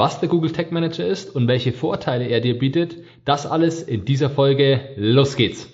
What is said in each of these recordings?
Was der Google Tag Manager ist und welche Vorteile er dir bietet, das alles in dieser Folge. Los geht's!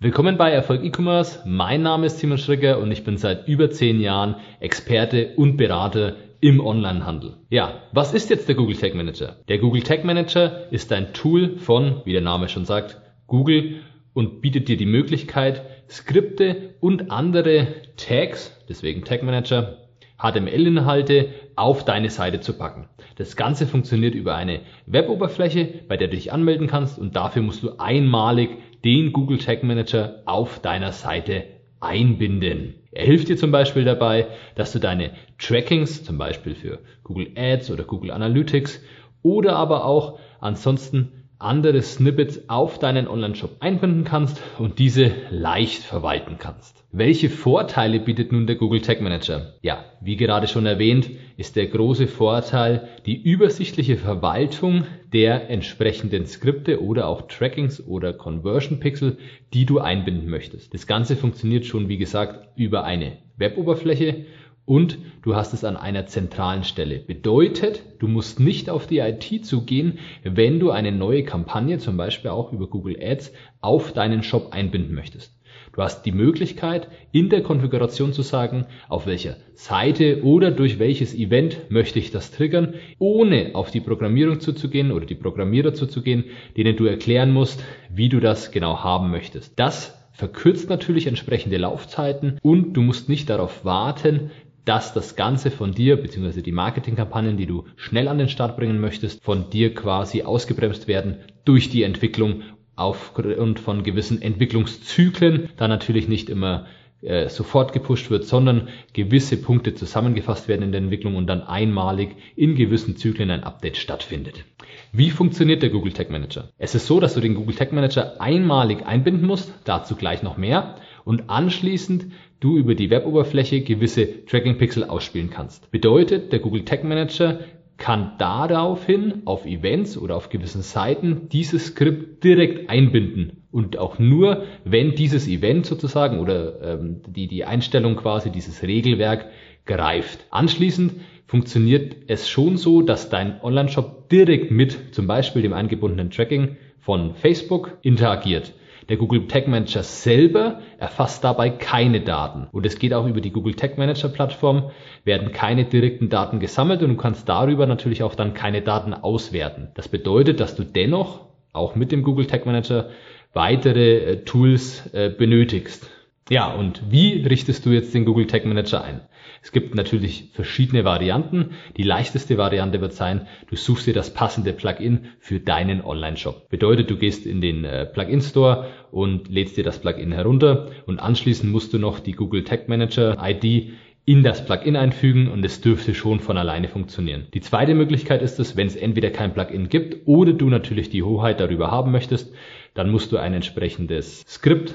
Willkommen bei Erfolg E-Commerce. Mein Name ist Simon Stricker und ich bin seit über zehn Jahren Experte und Berater im Onlinehandel. Ja, was ist jetzt der Google Tag Manager? Der Google Tag Manager ist ein Tool von, wie der Name schon sagt, Google und bietet dir die Möglichkeit, Skripte und andere Tags, deswegen Tag Manager, HTML-Inhalte auf deine Seite zu packen. Das Ganze funktioniert über eine Weboberfläche, bei der du dich anmelden kannst und dafür musst du einmalig den Google Tag Manager auf deiner Seite einbinden. Er hilft dir zum Beispiel dabei, dass du deine Trackings, zum Beispiel für Google Ads oder Google Analytics oder aber auch ansonsten andere Snippets auf deinen Online-Shop einbinden kannst und diese leicht verwalten kannst. Welche Vorteile bietet nun der Google Tag Manager? Ja, wie gerade schon erwähnt, ist der große Vorteil die übersichtliche Verwaltung der entsprechenden Skripte oder auch Trackings oder Conversion Pixel, die du einbinden möchtest. Das Ganze funktioniert schon, wie gesagt, über eine Weboberfläche und du hast es an einer zentralen Stelle. Bedeutet, du musst nicht auf die IT zugehen, wenn du eine neue Kampagne, zum Beispiel auch über Google Ads, auf deinen Shop einbinden möchtest. Du hast die Möglichkeit, in der Konfiguration zu sagen, auf welcher Seite oder durch welches Event möchte ich das triggern, ohne auf die Programmierung zuzugehen oder die Programmierer zuzugehen, denen du erklären musst, wie du das genau haben möchtest. Das verkürzt natürlich entsprechende Laufzeiten und du musst nicht darauf warten, dass das Ganze von dir, beziehungsweise die Marketingkampagnen, die du schnell an den Start bringen möchtest, von dir quasi ausgebremst werden durch die Entwicklung aufgrund von gewissen Entwicklungszyklen, da natürlich nicht immer äh, sofort gepusht wird, sondern gewisse Punkte zusammengefasst werden in der Entwicklung und dann einmalig in gewissen Zyklen ein Update stattfindet. Wie funktioniert der Google Tag Manager? Es ist so, dass du den Google Tag Manager einmalig einbinden musst, dazu gleich noch mehr, und anschließend du über die Weboberfläche gewisse Tracking Pixel ausspielen kannst. Bedeutet, der Google Tag Manager kann daraufhin auf Events oder auf gewissen Seiten dieses Skript direkt einbinden und auch nur, wenn dieses Event sozusagen oder ähm, die, die Einstellung quasi, dieses Regelwerk greift. Anschließend funktioniert es schon so, dass dein Online-Shop direkt mit zum Beispiel dem eingebundenen Tracking von Facebook interagiert. Der Google Tag Manager selber erfasst dabei keine Daten. Und es geht auch über die Google Tag Manager Plattform, werden keine direkten Daten gesammelt und du kannst darüber natürlich auch dann keine Daten auswerten. Das bedeutet, dass du dennoch auch mit dem Google Tag Manager weitere äh, Tools äh, benötigst. Ja, und wie richtest du jetzt den Google Tag Manager ein? Es gibt natürlich verschiedene Varianten. Die leichteste Variante wird sein, du suchst dir das passende Plugin für deinen Online-Shop. Bedeutet, du gehst in den äh, Plugin Store und lädst dir das Plugin herunter und anschließend musst du noch die Google Tag Manager ID in das Plugin einfügen und es dürfte schon von alleine funktionieren. Die zweite Möglichkeit ist es, wenn es entweder kein Plugin gibt oder du natürlich die Hoheit darüber haben möchtest, dann musst du ein entsprechendes Skript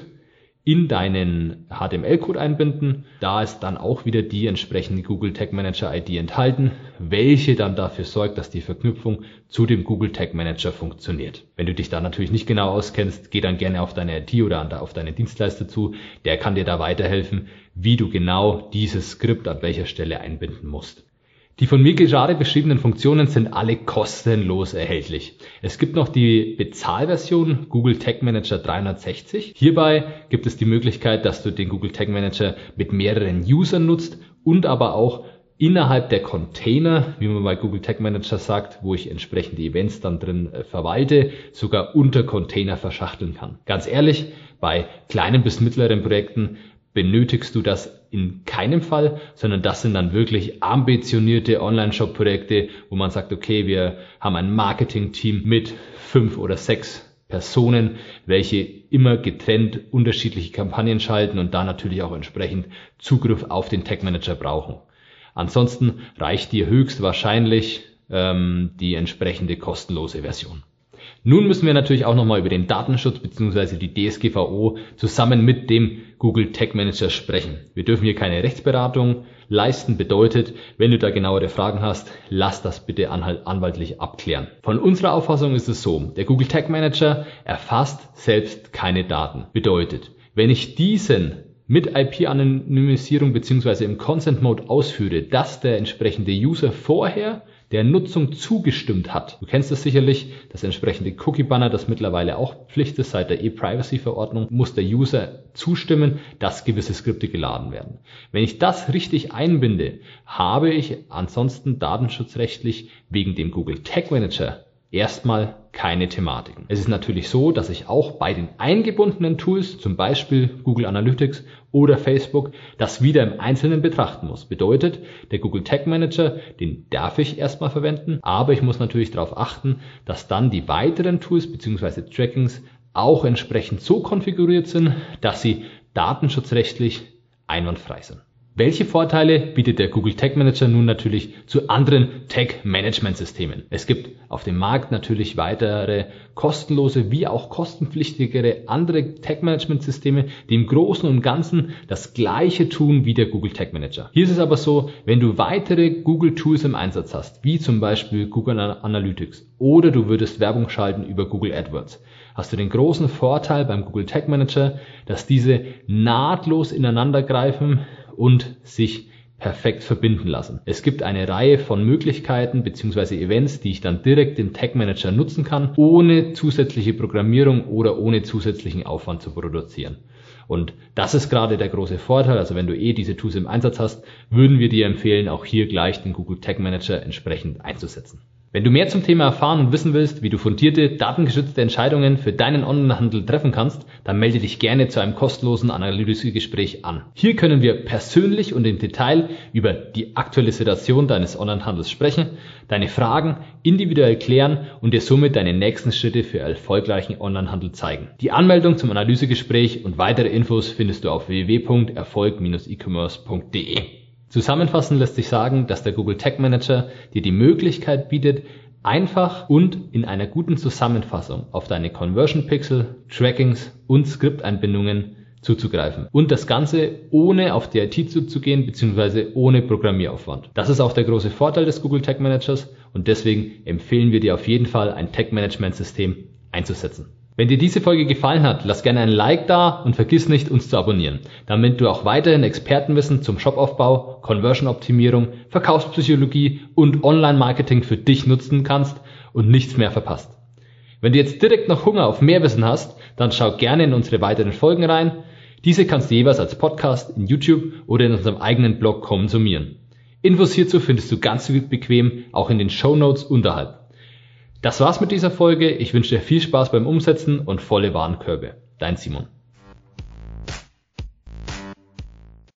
in deinen HTML-Code einbinden. Da ist dann auch wieder die entsprechende Google Tag Manager ID enthalten, welche dann dafür sorgt, dass die Verknüpfung zu dem Google Tag Manager funktioniert. Wenn du dich da natürlich nicht genau auskennst, geh dann gerne auf deine IT oder auf deine Dienstleister zu. Der kann dir da weiterhelfen, wie du genau dieses Skript an welcher Stelle einbinden musst. Die von mir gerade beschriebenen Funktionen sind alle kostenlos erhältlich. Es gibt noch die Bezahlversion Google Tag Manager 360. Hierbei gibt es die Möglichkeit, dass du den Google Tag Manager mit mehreren Usern nutzt und aber auch innerhalb der Container, wie man bei Google Tag Manager sagt, wo ich entsprechende Events dann drin äh, verwalte, sogar unter Container verschachteln kann. Ganz ehrlich, bei kleinen bis mittleren Projekten benötigst du das in keinem Fall, sondern das sind dann wirklich ambitionierte Online-Shop-Projekte, wo man sagt, okay, wir haben ein Marketing-Team mit fünf oder sechs Personen, welche immer getrennt unterschiedliche Kampagnen schalten und da natürlich auch entsprechend Zugriff auf den Tag Manager brauchen. Ansonsten reicht dir höchstwahrscheinlich ähm, die entsprechende kostenlose Version. Nun müssen wir natürlich auch nochmal über den Datenschutz bzw. die DSGVO zusammen mit dem Google Tag Manager sprechen. Wir dürfen hier keine Rechtsberatung leisten, bedeutet, wenn du da genauere Fragen hast, lass das bitte anwaltlich abklären. Von unserer Auffassung ist es so, der Google Tag Manager erfasst selbst keine Daten. Bedeutet, wenn ich diesen mit IP-Anonymisierung bzw. im Consent Mode ausführe, dass der entsprechende User vorher der Nutzung zugestimmt hat. Du kennst es sicherlich, das entsprechende Cookie-Banner, das mittlerweile auch Pflicht ist seit der E-Privacy-Verordnung, muss der User zustimmen, dass gewisse Skripte geladen werden. Wenn ich das richtig einbinde, habe ich ansonsten datenschutzrechtlich wegen dem Google Tag Manager erstmal keine Thematiken. Es ist natürlich so, dass ich auch bei den eingebundenen Tools, zum Beispiel Google Analytics oder Facebook, das wieder im Einzelnen betrachten muss. Bedeutet, der Google Tag Manager, den darf ich erstmal verwenden, aber ich muss natürlich darauf achten, dass dann die weiteren Tools bzw. Trackings auch entsprechend so konfiguriert sind, dass sie datenschutzrechtlich einwandfrei sind. Welche Vorteile bietet der Google Tag Manager nun natürlich zu anderen Tag Management Systemen? Es gibt auf dem Markt natürlich weitere kostenlose wie auch kostenpflichtigere andere Tag Management Systeme, die im Großen und Ganzen das gleiche tun wie der Google Tag Manager. Hier ist es aber so, wenn du weitere Google Tools im Einsatz hast, wie zum Beispiel Google Analytics oder du würdest Werbung schalten über Google AdWords, hast du den großen Vorteil beim Google Tag Manager, dass diese nahtlos ineinander greifen und sich perfekt verbinden lassen. Es gibt eine Reihe von Möglichkeiten bzw. Events, die ich dann direkt im Tag Manager nutzen kann, ohne zusätzliche Programmierung oder ohne zusätzlichen Aufwand zu produzieren. Und das ist gerade der große Vorteil. Also wenn du eh diese Tools im Einsatz hast, würden wir dir empfehlen, auch hier gleich den Google Tag Manager entsprechend einzusetzen. Wenn du mehr zum Thema erfahren und wissen willst, wie du fundierte, datengeschützte Entscheidungen für deinen Onlinehandel treffen kannst, dann melde dich gerne zu einem kostenlosen Analysegespräch an. Hier können wir persönlich und im Detail über die aktuelle Situation deines Onlinehandels sprechen, deine Fragen individuell klären und dir somit deine nächsten Schritte für erfolgreichen Onlinehandel zeigen. Die Anmeldung zum Analysegespräch und weitere Infos findest du auf www.erfolg-e-commerce.de. Zusammenfassend lässt sich sagen, dass der Google Tag Manager dir die Möglichkeit bietet, einfach und in einer guten Zusammenfassung auf deine Conversion Pixel, Trackings und Skripteinbindungen zuzugreifen. Und das Ganze ohne auf die IT zuzugehen bzw. ohne Programmieraufwand. Das ist auch der große Vorteil des Google Tag Managers und deswegen empfehlen wir dir auf jeden Fall ein Tag Management System einzusetzen. Wenn dir diese Folge gefallen hat, lass gerne ein Like da und vergiss nicht, uns zu abonnieren, damit du auch weiterhin Expertenwissen zum Shopaufbau, Conversion-Optimierung, Verkaufspsychologie und Online-Marketing für dich nutzen kannst und nichts mehr verpasst. Wenn du jetzt direkt noch Hunger auf mehr Wissen hast, dann schau gerne in unsere weiteren Folgen rein. Diese kannst du jeweils als Podcast in YouTube oder in unserem eigenen Blog konsumieren. Infos hierzu findest du ganz bequem auch in den Show Notes unterhalb. Das war's mit dieser Folge. Ich wünsche dir viel Spaß beim Umsetzen und volle Warenkörbe. Dein Simon.